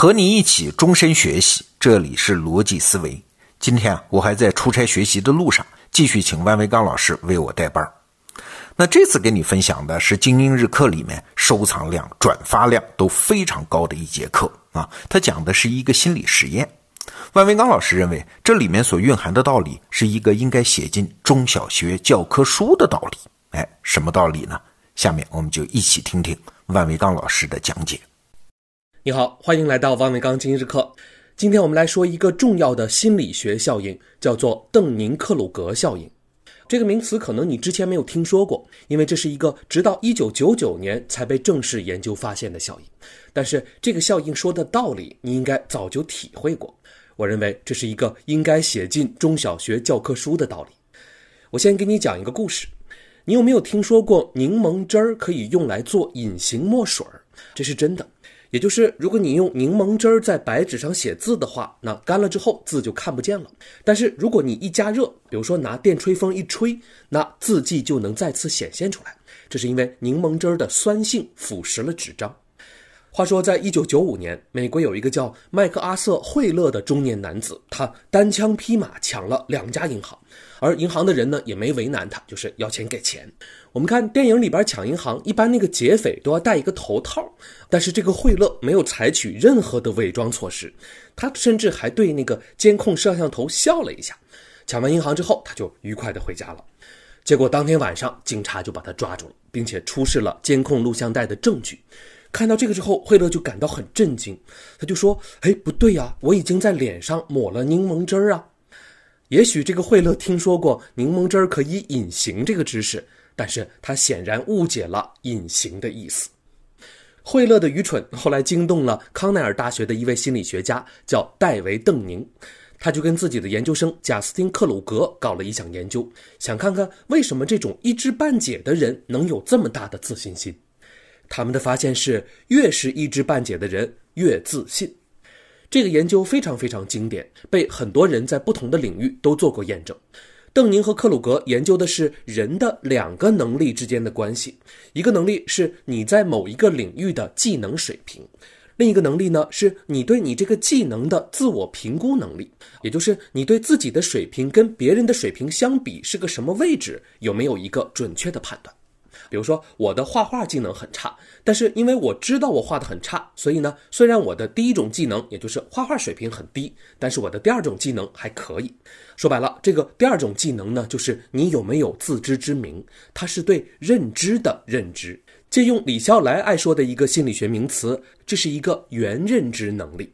和你一起终身学习，这里是逻辑思维。今天啊，我还在出差学习的路上，继续请万维刚老师为我带班儿。那这次给你分享的是精英日课里面收藏量、转发量都非常高的一节课啊。它讲的是一个心理实验。万维刚老师认为，这里面所蕴含的道理是一个应该写进中小学教科书的道理。哎，什么道理呢？下面我们就一起听听万维刚老师的讲解。你好，欢迎来到王伟刚今日课。今天我们来说一个重要的心理学效应，叫做邓宁克鲁格效应。这个名词可能你之前没有听说过，因为这是一个直到一九九九年才被正式研究发现的效应。但是这个效应说的道理，你应该早就体会过。我认为这是一个应该写进中小学教科书的道理。我先给你讲一个故事。你有没有听说过柠檬汁儿可以用来做隐形墨水儿？这是真的。也就是，如果你用柠檬汁儿在白纸上写字的话，那干了之后字就看不见了。但是如果你一加热，比如说拿电吹风一吹，那字迹就能再次显现出来。这是因为柠檬汁儿的酸性腐蚀了纸张。话说，在一九九五年，美国有一个叫麦克阿瑟·惠勒的中年男子，他单枪匹马抢了两家银行，而银行的人呢也没为难他，就是要钱给钱。我们看电影里边抢银行，一般那个劫匪都要戴一个头套，但是这个惠勒没有采取任何的伪装措施，他甚至还对那个监控摄像头笑了一下。抢完银行之后，他就愉快的回家了。结果当天晚上，警察就把他抓住了，并且出示了监控录像带的证据。看到这个之后，惠勒就感到很震惊，他就说：“哎，不对呀，我已经在脸上抹了柠檬汁儿啊。”也许这个惠勒听说过柠檬汁儿可以隐形这个知识，但是他显然误解了“隐形”的意思。惠勒的愚蠢后来惊动了康奈尔大学的一位心理学家，叫戴维·邓宁，他就跟自己的研究生贾斯汀·克鲁格搞了一项研究，想看看为什么这种一知半解的人能有这么大的自信心。他们的发现是，越是一知半解的人越自信。这个研究非常非常经典，被很多人在不同的领域都做过验证。邓宁和克鲁格研究的是人的两个能力之间的关系，一个能力是你在某一个领域的技能水平，另一个能力呢是你对你这个技能的自我评估能力，也就是你对自己的水平跟别人的水平相比是个什么位置，有没有一个准确的判断。比如说，我的画画技能很差，但是因为我知道我画的很差，所以呢，虽然我的第一种技能也就是画画水平很低，但是我的第二种技能还可以。说白了，这个第二种技能呢，就是你有没有自知之明，它是对认知的认知。借用李笑来爱说的一个心理学名词，这是一个原认知能力。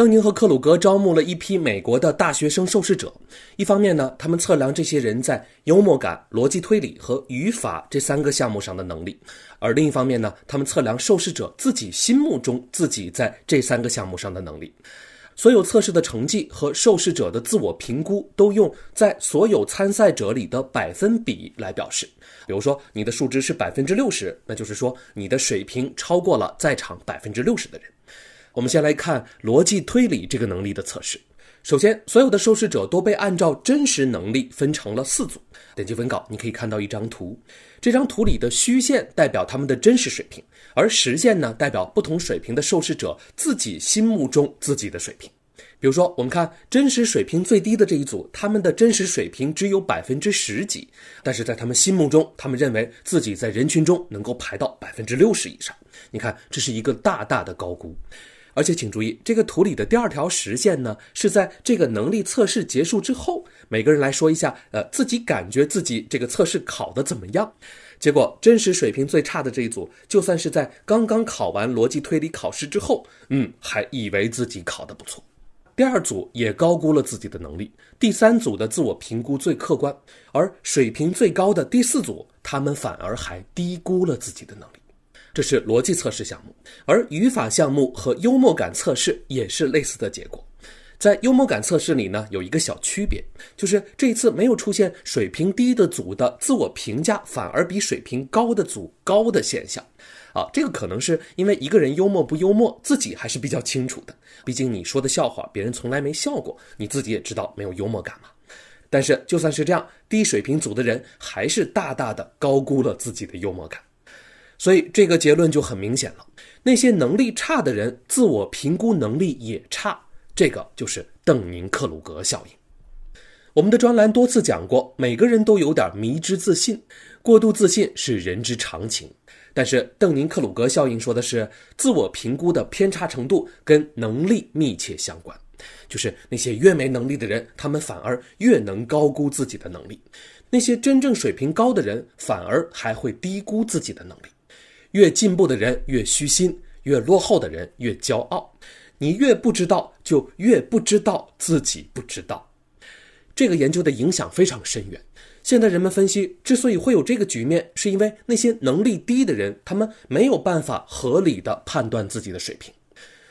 邓宁和克鲁格招募了一批美国的大学生受试者，一方面呢，他们测量这些人在幽默感、逻辑推理和语法这三个项目上的能力，而另一方面呢，他们测量受试者自己心目中自己在这三个项目上的能力。所有测试的成绩和受试者的自我评估都用在所有参赛者里的百分比来表示。比如说，你的数值是百分之六十，那就是说你的水平超过了在场百分之六十的人。我们先来看逻辑推理这个能力的测试。首先，所有的受试者都被按照真实能力分成了四组。点击文稿，你可以看到一张图。这张图里的虚线代表他们的真实水平，而实线呢，代表不同水平的受试者自己心目中自己的水平。比如说，我们看真实水平最低的这一组，他们的真实水平只有百分之十几，但是在他们心目中，他们认为自己在人群中能够排到百分之六十以上。你看，这是一个大大的高估。而且请注意，这个图里的第二条实线呢，是在这个能力测试结束之后，每个人来说一下，呃，自己感觉自己这个测试考的怎么样。结果，真实水平最差的这一组，就算是在刚刚考完逻辑推理考试之后，嗯，还以为自己考得不错。第二组也高估了自己的能力，第三组的自我评估最客观，而水平最高的第四组，他们反而还低估了自己的能力。这是逻辑测试项目，而语法项目和幽默感测试也是类似的结果。在幽默感测试里呢，有一个小区别，就是这一次没有出现水平低的组的自我评价反而比水平高的组高的现象。啊，这个可能是因为一个人幽默不幽默，自己还是比较清楚的。毕竟你说的笑话，别人从来没笑过，你自己也知道没有幽默感嘛。但是就算是这样，低水平组的人还是大大的高估了自己的幽默感。所以这个结论就很明显了：那些能力差的人，自我评估能力也差。这个就是邓宁克鲁格效应。我们的专栏多次讲过，每个人都有点迷之自信，过度自信是人之常情。但是邓宁克鲁格效应说的是，自我评估的偏差程度跟能力密切相关，就是那些越没能力的人，他们反而越能高估自己的能力；那些真正水平高的人，反而还会低估自己的能力。越进步的人越虚心，越落后的人越骄傲。你越不知道，就越不知道自己不知道。这个研究的影响非常深远。现在人们分析，之所以会有这个局面，是因为那些能力低的人，他们没有办法合理的判断自己的水平。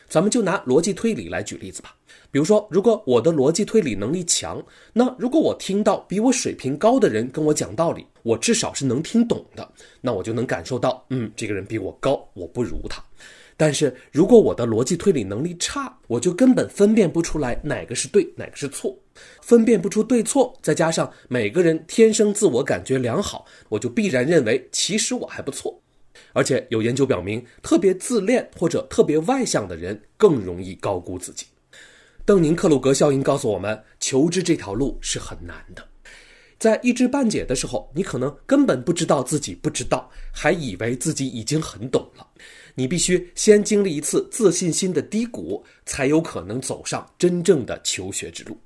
咱们就拿逻辑推理来举例子吧。比如说，如果我的逻辑推理能力强，那如果我听到比我水平高的人跟我讲道理，我至少是能听懂的，那我就能感受到，嗯，这个人比我高，我不如他。但是如果我的逻辑推理能力差，我就根本分辨不出来哪个是对，哪个是错，分辨不出对错，再加上每个人天生自我感觉良好，我就必然认为其实我还不错。而且有研究表明，特别自恋或者特别外向的人更容易高估自己。邓宁克鲁格效应告诉我们，求知这条路是很难的。在一知半解的时候，你可能根本不知道自己不知道，还以为自己已经很懂了。你必须先经历一次自信心的低谷，才有可能走上真正的求学之路。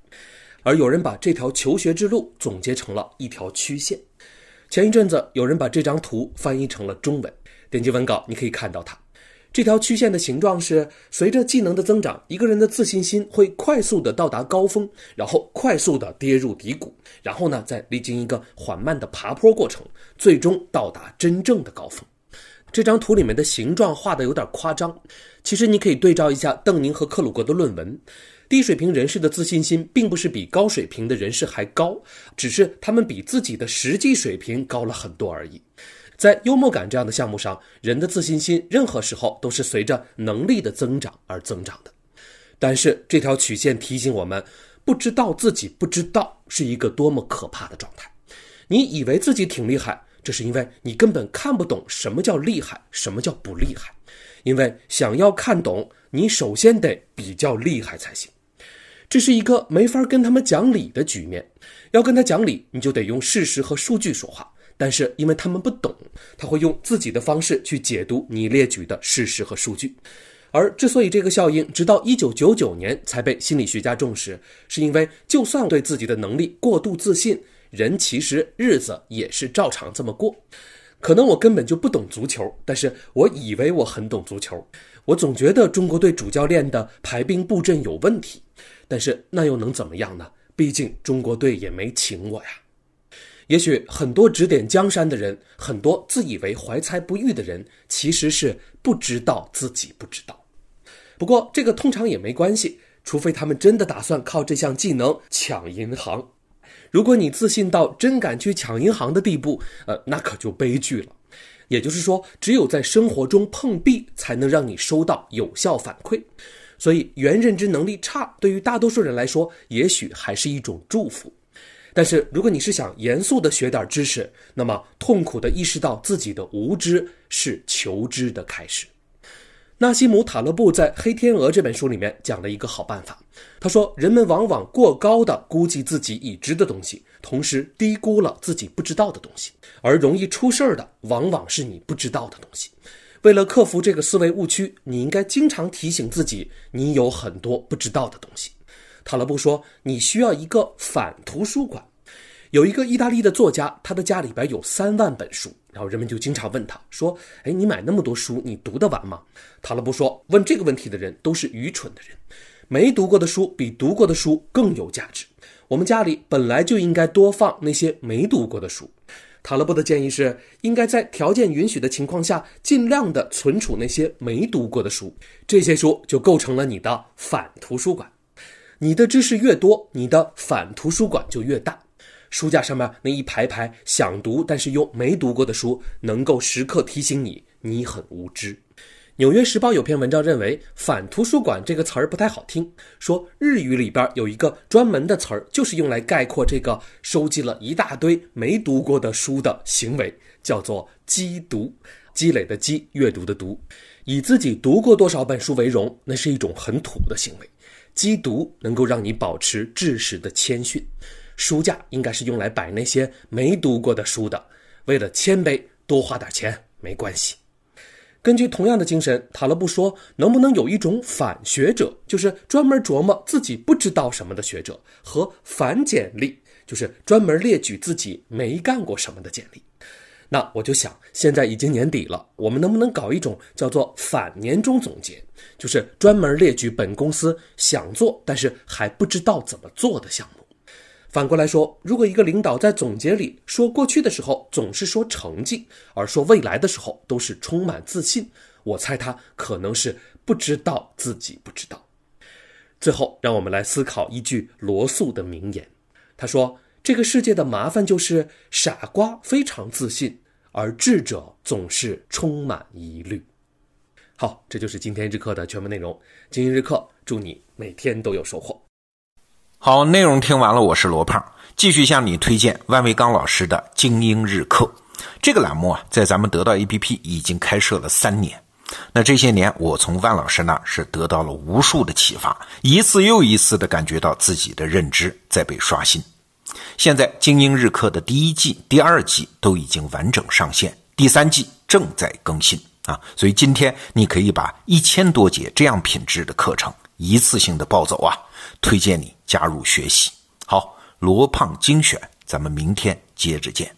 而有人把这条求学之路总结成了一条曲线。前一阵子，有人把这张图翻译成了中文，点击文稿你可以看到它。这条曲线的形状是：随着技能的增长，一个人的自信心会快速的到达高峰，然后快速的跌入低谷，然后呢，再历经一个缓慢的爬坡过程，最终到达真正的高峰。这张图里面的形状画的有点夸张，其实你可以对照一下邓宁和克鲁格的论文。低水平人士的自信心并不是比高水平的人士还高，只是他们比自己的实际水平高了很多而已。在幽默感这样的项目上，人的自信心任何时候都是随着能力的增长而增长的。但是这条曲线提醒我们，不知道自己不知道是一个多么可怕的状态。你以为自己挺厉害。这是因为你根本看不懂什么叫厉害，什么叫不厉害。因为想要看懂，你首先得比较厉害才行。这是一个没法跟他们讲理的局面。要跟他讲理，你就得用事实和数据说话。但是因为他们不懂，他会用自己的方式去解读你列举的事实和数据。而之所以这个效应直到一九九九年才被心理学家重视，是因为就算对自己的能力过度自信。人其实日子也是照常这么过，可能我根本就不懂足球，但是我以为我很懂足球。我总觉得中国队主教练的排兵布阵有问题，但是那又能怎么样呢？毕竟中国队也没请我呀。也许很多指点江山的人，很多自以为怀才不遇的人，其实是不知道自己不知道。不过这个通常也没关系，除非他们真的打算靠这项技能抢银行。如果你自信到真敢去抢银行的地步，呃，那可就悲剧了。也就是说，只有在生活中碰壁，才能让你收到有效反馈。所以，原认知能力差对于大多数人来说，也许还是一种祝福。但是，如果你是想严肃的学点知识，那么痛苦的意识到自己的无知是求知的开始。纳西姆·塔勒布在《黑天鹅》这本书里面讲了一个好办法。他说，人们往往过高的估计自己已知的东西，同时低估了自己不知道的东西。而容易出事儿的，往往是你不知道的东西。为了克服这个思维误区，你应该经常提醒自己，你有很多不知道的东西。塔勒布说，你需要一个反图书馆。有一个意大利的作家，他的家里边有三万本书。然后人们就经常问他说：“哎，你买那么多书，你读得完吗？”塔勒布说：“问这个问题的人都是愚蠢的人，没读过的书比读过的书更有价值。我们家里本来就应该多放那些没读过的书。”塔勒布的建议是，应该在条件允许的情况下，尽量的存储那些没读过的书，这些书就构成了你的反图书馆。你的知识越多，你的反图书馆就越大。书架上面那一排排想读但是又没读过的书，能够时刻提醒你你很无知。纽约时报有篇文章认为“反图书馆”这个词儿不太好听，说日语里边有一个专门的词儿，就是用来概括这个收集了一大堆没读过的书的行为，叫做“积读”。积累的积，阅读的读，以自己读过多少本书为荣，那是一种很土的行为。积读能够让你保持知识的谦逊，书架应该是用来摆那些没读过的书的。为了谦卑，多花点钱没关系。根据同样的精神，塔勒布说，能不能有一种反学者，就是专门琢磨自己不知道什么的学者，和反简历，就是专门列举自己没干过什么的简历。那我就想，现在已经年底了，我们能不能搞一种叫做反年终总结，就是专门列举本公司想做但是还不知道怎么做的项目？反过来说，如果一个领导在总结里说过去的时候总是说成绩，而说未来的时候都是充满自信，我猜他可能是不知道自己不知道。最后，让我们来思考一句罗素的名言，他说：“这个世界的麻烦就是傻瓜非常自信，而智者总是充满疑虑。”好，这就是今天日课的全部内容。今日课，祝你每天都有收获。好，内容听完了，我是罗胖，继续向你推荐万维刚老师的精英日课。这个栏目啊，在咱们得到 APP 已经开设了三年。那这些年，我从万老师那是得到了无数的启发，一次又一次的感觉到自己的认知在被刷新。现在精英日课的第一季、第二季都已经完整上线，第三季正在更新啊，所以今天你可以把一千多节这样品质的课程一次性的抱走啊。推荐你加入学习。好，罗胖精选，咱们明天接着见。